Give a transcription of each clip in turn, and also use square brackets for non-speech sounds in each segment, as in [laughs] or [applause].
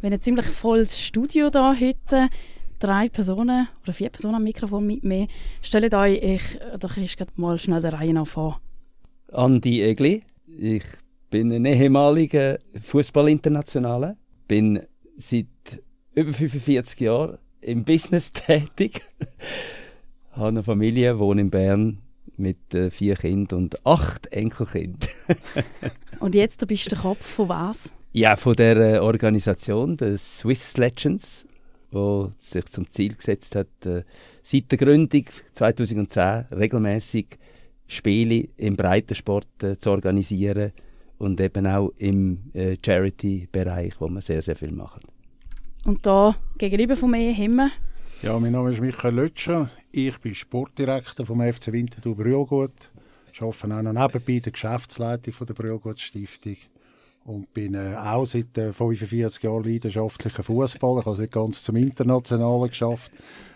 Wir haben ein ziemlich volles Studio da heute. Drei Personen oder vier Personen am Mikrofon mit mir. Stellt euch ich, doch ich mal schnell der Reihe nach vor. Andi Egli. Ich bin ein ehemaliger Fußballinternationaler. Bin seit über 45 Jahren im Business [laughs] tätig. habe eine Familie, wohne in Bern mit äh, vier Kindern und acht Enkelkindern. [laughs] und jetzt bist du der Kopf von was? Ja, von der äh, Organisation, der Swiss Legends, wo sich zum Ziel gesetzt hat, äh, seit der Gründung 2010 regelmäßig Spiele im Breitensport äh, zu organisieren und eben auch im Charity-Bereich, wo wir sehr, sehr viel machen. Und da gegenüber von mir wir ja, mein Name ist Michael Lötscher. Ich bin Sportdirektor vom FC Winterthur Brühlgut. Ich arbeite auch noch nebenbei der Geschäftsleitung von der Brühlgut Stiftung und bin äh, auch seit äh, 45 Jahren leidenschaftlicher Fußballer. Ich habe es nicht ganz zum Internationalen geschafft,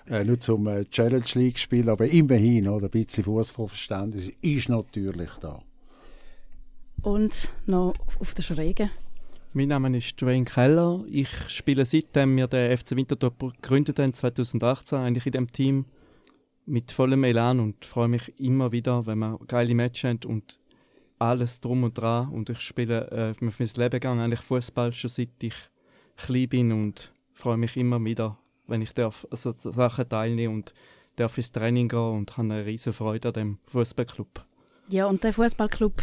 äh, nur zum äh, Challenge League spielen, aber immerhin oder, ein bisschen Fußballverständnis ist natürlich da. Und noch auf der Schräge mein Name ist Dwayne Keller. Ich spiele seitdem wir den FC Winterthur gegründet haben, 2018, eigentlich in dem Team mit vollem Elan und freue mich immer wieder, wenn wir geile Matches haben und alles drum und dran. Und ich spiele äh, für mein Leben lang eigentlich Fußball schon seit ich klein bin und freue mich immer wieder, wenn ich darf so Sachen teilnehmen und darf ins Training gehen und habe eine riesige Freude an dem Fußballclub. Ja, und der Fußballclub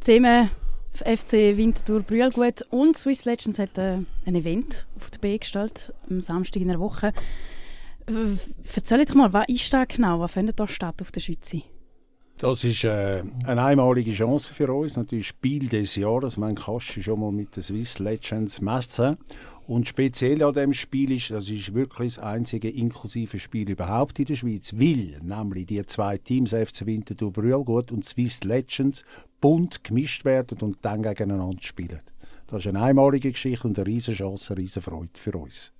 zusammen FC Winterthur Brühlgut und Swiss Legends hat äh, ein Event auf der B gestellt, am Samstag in der Woche. Erzähl doch mal, was ist da genau? Was findet da statt auf der Schütze? Das ist äh, eine einmalige Chance für uns, natürlich Spiel des Jahres. Man kann schon mal mit den Swiss Legends messen. Und speziell an dem Spiel ist, das ist wirklich das einzige inklusive Spiel überhaupt in der Schweiz, weil nämlich die zwei Teams, FC Winterthur Brühlgut und Swiss Legends, bunt gemischt werden und dann gegeneinander spielen. Das ist eine einmalige Geschichte und eine riesige Chance, eine riesige Freude für uns.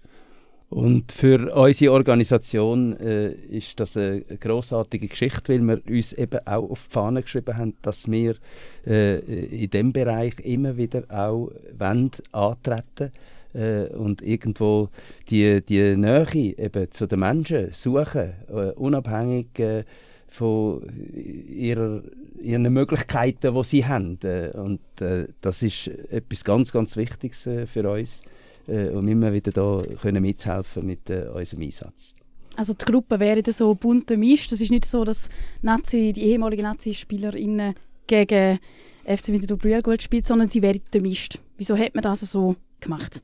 Und für unsere Organisation äh, ist das eine großartige Geschichte, weil wir uns eben auch auf die Fahne geschrieben haben, dass wir äh, in diesem Bereich immer wieder auch wollen, antreten äh, und irgendwo die, die Nähe eben zu den Menschen suchen, äh, unabhängig äh, von ihrer, ihren Möglichkeiten, die sie haben. Äh, und das ist etwas ganz, ganz Wichtiges für uns äh, und immer wieder da können mithelfen mit äh, unserem Einsatz. Also die Gruppe wäre so bunt gemischt. Das ist nicht so, dass Nazi, die ehemaligen Nazi-SpielerInnen gegen FC Winterthur Brühl spielt, sondern sie wären gemischt. Wieso hat man das so gemacht?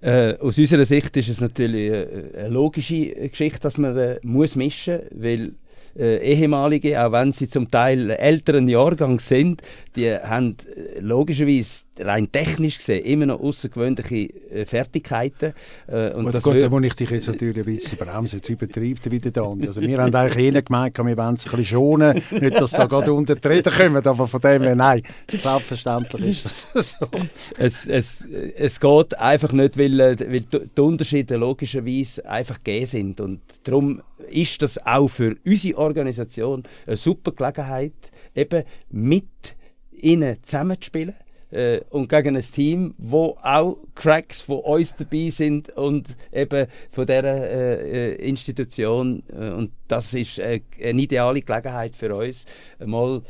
Äh, aus unserer Sicht ist es natürlich eine, eine logische Geschichte, dass man äh, muss mischen muss, weil äh, ehemalige, auch wenn sie zum Teil älteren Jahrgang sind, die haben äh, logischerweise rein technisch gesehen immer noch außergewöhnliche äh, Fertigkeiten. Äh, und das Gott, da muss ich dich jetzt natürlich ein bisschen bremsen, jetzt übertreibt er wieder da. Also wir haben eigentlich ihnen gemeint, wir wollen es ein bisschen schonen, nicht, dass da gerade unter die Rede kommen, aber von dem her, nein, selbstverständlich ist das [laughs] so. Es, es, es geht einfach nicht, weil, äh, weil die Unterschiede logischerweise einfach gegeben sind und darum ist das auch für unsere Organisation eine super Gelegenheit, eben mit ihnen zusammenzuspielen äh, und gegen ein Team, wo auch Cracks von uns dabei sind und eben von dieser äh, Institution. Äh, und das ist äh, eine ideale Gelegenheit für uns, mal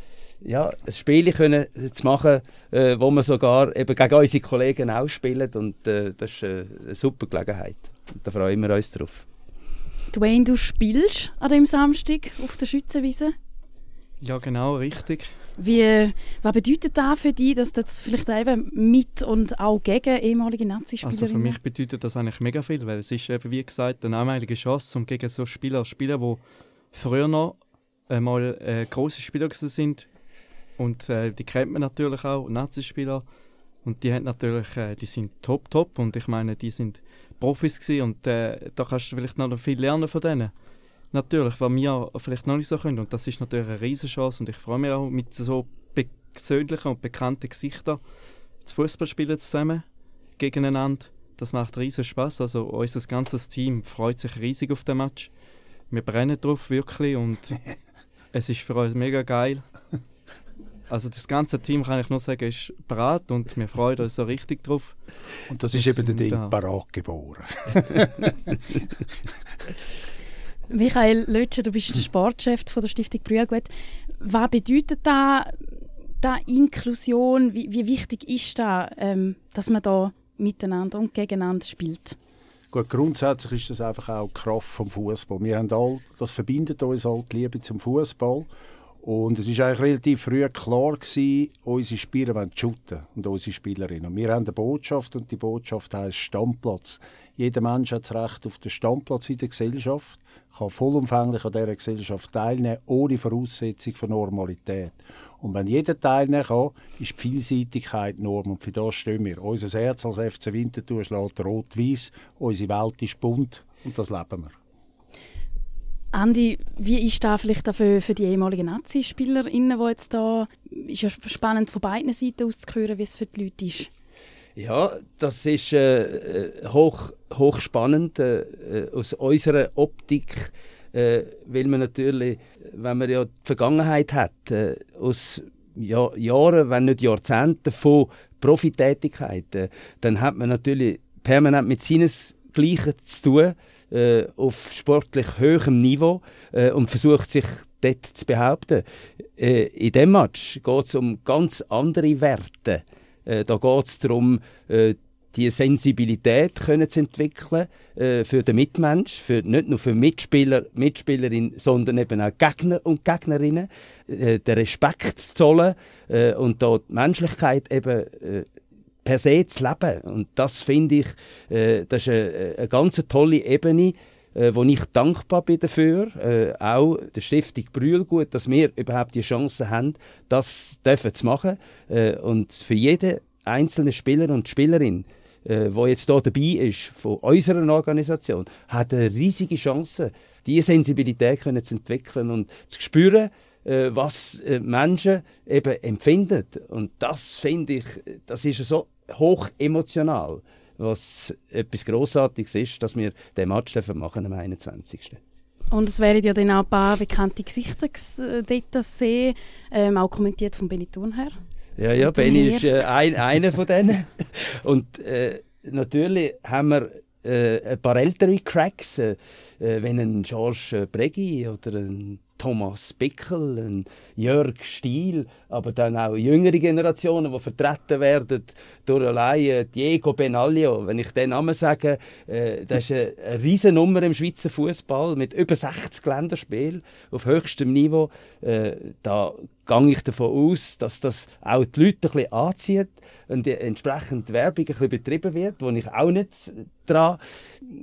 ja, ein Spiel können zu machen, äh, wo wir sogar eben gegen unsere Kollegen auch spielen. Und äh, das ist äh, eine super Gelegenheit. Und da freuen wir uns drauf. Dwayne, du spielst an dem Samstag auf der Schützenwiese? Ja, genau, richtig. Wie, was bedeutet das für dich, dass das vielleicht eben mit und auch gegen ehemalige Nazi-Spieler Also für mich bedeutet das eigentlich mega viel, weil es ist eben, wie gesagt, eine einmalige Chance, um gegen so Spieler zu spielen, die früher noch einmal äh, große Spieler sind. Und äh, die kennt man natürlich auch, Nazi-Spieler. Und die haben natürlich, äh, die sind top, top. Und ich meine, die sind Profis gewesen. Und äh, da kannst du vielleicht noch viel lernen von denen natürlich, was wir vielleicht noch nicht so können. Und das ist natürlich eine Riesenchance und ich freue mich auch mit so persönlichen und bekannten Gesichtern zu Fußball spielen zusammen gegeneinander. Das macht riesen Spaß. Also unser ganzes Team freut sich riesig auf den Match. Wir brennen drauf wirklich und [laughs] es ist für uns mega geil. Also das ganze Team, kann ich nur sagen, ist bereit und wir freuen uns so richtig drauf. Und das ist eben der Ding, parat geboren. [laughs] [laughs] Michael Lötscher, du bist der Sportchef von der Stiftung Brühlgut. Was bedeutet da, da Inklusion? Wie, wie wichtig ist da, ähm, dass man da miteinander und gegeneinander spielt? Gut, grundsätzlich ist das einfach auch die Kraft vom Fußball. Wir haben all, das verbindet uns all die Liebe zum Fußball. Und es war eigentlich relativ früh klar gewesen, unsere Spieler wollen shooten und unsere Spielerinnen. Und wir haben eine Botschaft und die Botschaft heißt Stammplatz. Jeder Mensch hat das Recht auf den Stammplatz in der Gesellschaft, kann vollumfänglich an dieser Gesellschaft teilnehmen, ohne Voraussetzung von Normalität. Und wenn jeder teilnehmen kann, ist die Vielseitigkeit Norm. Und für das stehen wir. Unser Herz als FC Winterthur schlägt rot-weiß, unsere Welt ist bunt und das leben wir. Andi, wie ist da vielleicht für, für die ehemaligen Nazi-SpielerInnen, die jetzt da, ist ja spannend von beiden Seiten aus zu hören, wie es für die Leute ist. Ja, das ist äh, äh hoch, hoch spannend äh, äh, aus unserer Optik, äh, weil man natürlich, wenn man ja die Vergangenheit hat, äh, aus ja, Jahren, wenn nicht Jahrzehnten von Profitätigkeit, dann hat man natürlich permanent mit Sinnesgleichen zu tun äh, auf sportlich hohem Niveau äh, und versucht sich dort zu behaupten. Äh, in diesem Match geht es um ganz andere Werte. Äh, da geht es darum, äh, die Sensibilität können zu entwickeln äh, für den Mitmensch, für, nicht nur für Mitspieler, Mitspielerinnen, sondern eben auch Gegner und Gegnerinnen, äh, den Respekt zu zollen äh, und die Menschlichkeit eben äh, per se zu leben. Und das finde ich, äh, das ist eine, eine ganz tolle Ebene, äh, wo ich dankbar bin dafür, äh, auch der Stiftung Brühlgut, dass wir überhaupt die Chance haben, das dürfen zu machen. Äh, und für jeden einzelnen Spieler und Spielerin, äh, wo jetzt hier dabei ist, von unserer Organisation, hat eine riesige Chance, diese Sensibilität können zu entwickeln und zu spüren, äh, was äh, Menschen eben empfinden. Und das finde ich, das ist so hoch emotional, was etwas Grossartiges ist, dass wir den Match machen am 21. Und es werden ja dann auch ein paar bekannte Gesichter äh, dort sehen, ähm, auch kommentiert von Benny Thurnherr. Ja, ja, Benny ist äh, ein, einer von denen. [laughs] Und äh, natürlich haben wir äh, ein paar ältere Cracks, äh, äh wenn ein George Bregi oder ein Thomas Bickel, ein Jörg Stiel, aber dann auch jüngere Generationen, die vertreten werden durch allein Diego Benaglio. Wenn ich den Namen sage, äh, das ist eine, eine riesen Nummer im Schweizer Fußball mit über 60 Länderspielen auf höchstem Niveau. Äh, da gehe ich davon aus, dass das auch die Leute ein bisschen anzieht und die entsprechend Werbung ein bisschen betrieben wird, wo ich auch nicht daran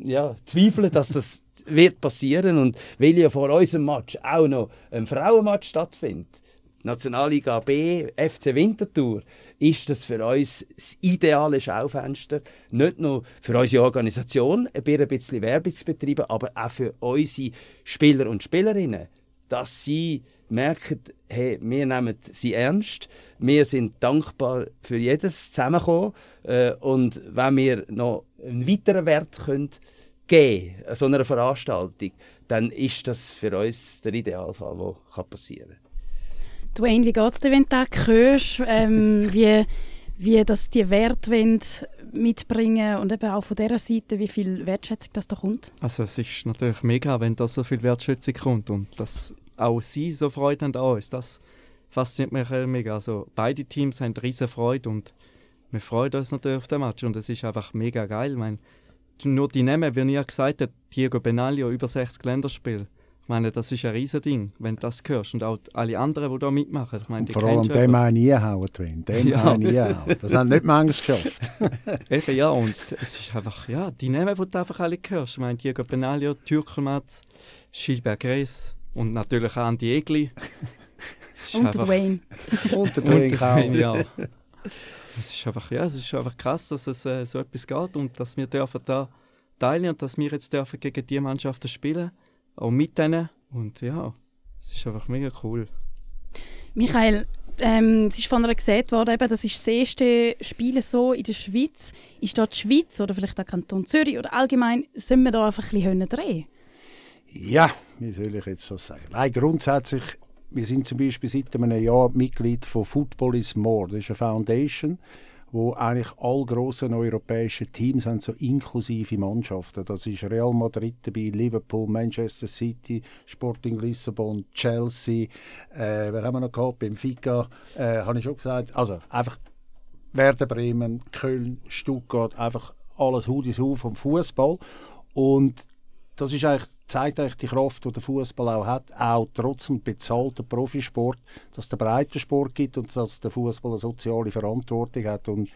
ja, zweifle, dass das wird passieren und weil ja vor unserem Match auch noch ein Frauenmatch stattfindet, Nationalliga B, FC Winterthur, ist das für uns das ideale Schaufenster. Nicht nur für unsere Organisation, ein bisschen Werbung zu betreiben, aber auch für unsere Spieler und Spielerinnen, dass sie merken, hey, wir nehmen sie ernst, wir sind dankbar für jedes Zusammenkommen äh, und wenn wir noch einen weiteren Wert können geben, so einer Veranstaltung, dann ist das für uns der Idealfall, der passieren kann. Dwayne, wie geht es dir, wenn du das hörst, ähm, [laughs] wie, wie das die Werte mitbringen und eben auch von dieser Seite, wie viel Wertschätzung das da kommt? Also es ist natürlich mega, wenn da so viel Wertschätzung kommt und dass auch sie so Freude haben an uns, das fasziniert mich mega. Also beide Teams haben riesen Freude und wir freuen uns natürlich auf den Match und es ist einfach mega geil. Ich meine, nur die Namen, wie ihr gesagt habt, Diego Benaglio, über 60 Länderspiele. Ich meine, das ist ein Riesending, wenn du das hörst. Und auch alle anderen, die da mitmachen. Ich meine, und vor allem dem einen einhauen, Twin. Dem ja. einen [laughs] einhauen. Das haben nicht manchmal geschafft. [laughs] Eben, ja. Und es ist einfach, ja, die Namen, die du einfach alle hörst. Ich meine, Diego Benaglio, Türkelmatz, Gilbert Gress und natürlich auch Andi Egli. [laughs] und der Dwayne. und der Dwayne, ja. Es ist einfach, ja, es ist einfach krass, dass es äh, so etwas geht und dass wir dürfen da teilnehmen und dass wir jetzt dürfen gegen die Mannschaften spielen, auch mit denen und ja, es ist einfach mega cool. Michael, ähm, es ist von einer gesagt worden, eben, das ist das erste Spiel so in der Schweiz. Ist da die Schweiz oder vielleicht der Kanton Zürich oder allgemein, sollen wir da einfach ein bisschen drehen Ja, wie soll ich jetzt das sagen? Nein, grundsätzlich wir sind zum Beispiel seit einem Jahr Mitglied von Football is More. Das ist eine Foundation, wo eigentlich alle grossen europäischen Teams haben, so inklusive Mannschaften. Das ist Real Madrid dabei, Liverpool, Manchester City, Sporting Lissabon, Chelsea, äh, wer haben wir noch gehabt? Benfica, äh, habe ich schon gesagt. Also einfach Werder Bremen, Köln, Stuttgart, einfach alles Hudis Hu vom Fußball. Und das ist eigentlich, zeigt eigentlich die Kraft, die der Fußball auch hat, auch trotz dem bezahlten Profisport, dass es den breiten Sport gibt und dass der Fußball eine soziale Verantwortung hat. Und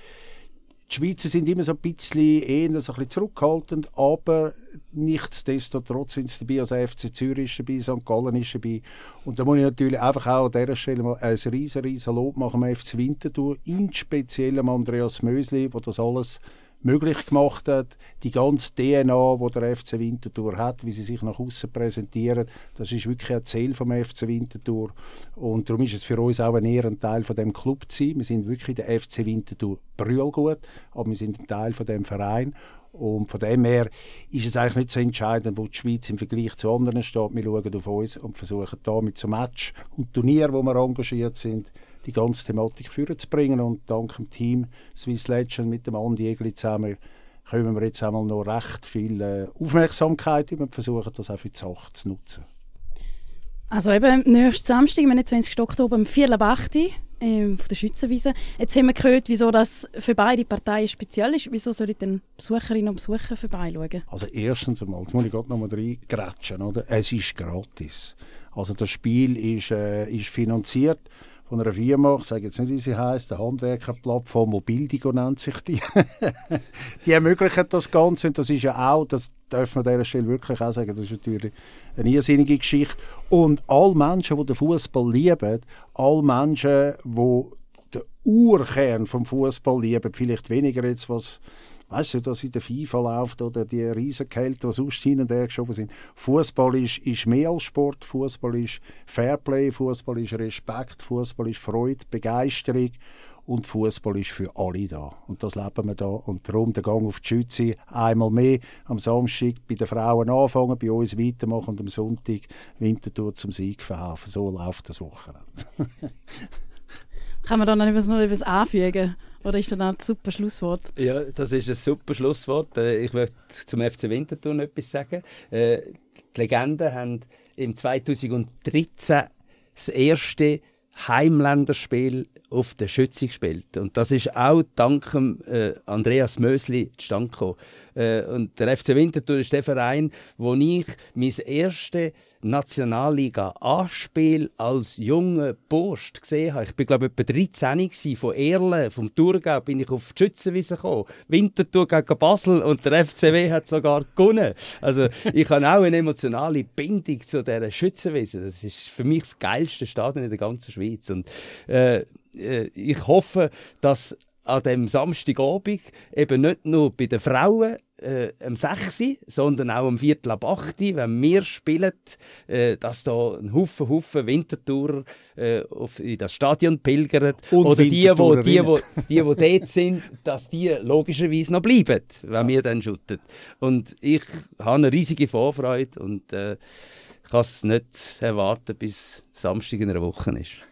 die Schweizer sind immer so ein bisschen eher ein bisschen zurückhaltend, aber nichtsdestotrotz sind sie dabei. Also FC Zürich ist dabei, St. Gallen ist dabei. Und da muss ich natürlich einfach auch an dieser Stelle mal ein riesen, riesen Lob machen am FC Winterthur, insbesondere Andreas Mösli, der das alles möglich gemacht hat. Die ganze DNA, die der FC Winterthur hat, wie sie sich nach außen präsentieren, das ist wirklich ein Ziel vom FC Winterthur. Und darum ist es für uns auch ein Ehrenteil von dem Club zu sein. Wir sind wirklich der FC Winterthur brüllgut, aber wir sind ein Teil von dem Verein. Und von dem her ist es eigentlich nicht so entscheidend, wo die Schweiz im Vergleich zu anderen steht. Wir schauen auf uns und versuchen damit zum Match und Turnier, wo wir engagiert sind, die ganze Thematik vorzubringen. Und dank dem Team Swiss Legend mit dem Andi Egli zusammen können wir jetzt einmal noch recht viel äh, Aufmerksamkeit und versuchen das auch für die Sache zu nutzen. Also eben nächsten Samstag, am 21. Oktober um 4 Uhr ähm, auf der Schützenwiese. Jetzt haben wir gehört, wieso das für beide Parteien speziell ist. Wieso sollen dann Besucherinnen und Besucher vorbeischauen? Also erstens einmal, jetzt muss ich gerade noch mal reingrätschen, oder? Es ist gratis. Also das Spiel ist, äh, ist finanziert von einer Firma, ich sage jetzt nicht, wie sie heißt, eine Handwerkerplattform, Mobildigo nennt sich die. [laughs] die ermöglichen das Ganze und das ist ja auch, das darf man an dieser Stelle wirklich auch sagen, das ist natürlich eine irrsinnige Geschichte. Und alle Menschen, die den Fußball lieben, alle Menschen, die den Urkern vom Fußball lieben, vielleicht weniger jetzt was weißt du, dass in der FIFA läuft oder die Riesenkälte, die sonst hin und her geschoben sind. Fußball ist, ist mehr als Sport. Fußball ist Fairplay, Fußball ist Respekt, Fußball ist Freude, Begeisterung und Fußball ist für alle da. Und das leben wir da. Und darum der Gang auf die Schütze einmal mehr am Samstag bei den Frauen anfangen, bei uns weitermachen und am Sonntag Winterthur zum Sieg verhelfen. So läuft das Wochenende. [laughs] Kann man da noch etwas anfügen? Oder ist das ein super Schlusswort? Ja, das ist ein super Schlusswort. Äh, ich möchte zum FC Winterthur etwas sagen. Äh, die Legenden haben im 2013 das erste Heimländerspiel auf der Schütze gespielt. Und das ist auch dank äh, Andreas Mösli zustande gekommen. Äh, und der FC Winterthur ist der Verein, wo ich mein erstes Nationalliga-Anspiel als junger Bursch gesehen habe. Ich bin glaube ich etwa 13 von Erlen, vom Thurgau, bin ich auf die Schützenwiese gekommen. Winterthur gegen Basel und der FCW hat sogar gewonnen. Also ich habe auch eine emotionale Bindung zu dieser Schützenwiese. Das ist für mich das geilste Stadion in der ganzen Schweiz. Und äh ich hoffe, dass an dem Samstagabend eben nicht nur bei den Frauen äh, am 6, sondern auch am Viertel ab 8, wenn wir spielen, äh, dass da ein Haufen, Haufen Wintertourer äh, auf, in das Stadion pilgern. Und Oder die, wo, die, wo, die, wo dort sind, dass die logischerweise noch bleiben, wenn wir dann schütten. Und ich habe eine riesige Vorfreude und äh, kann es nicht erwarten, bis Samstag in einer Woche ist.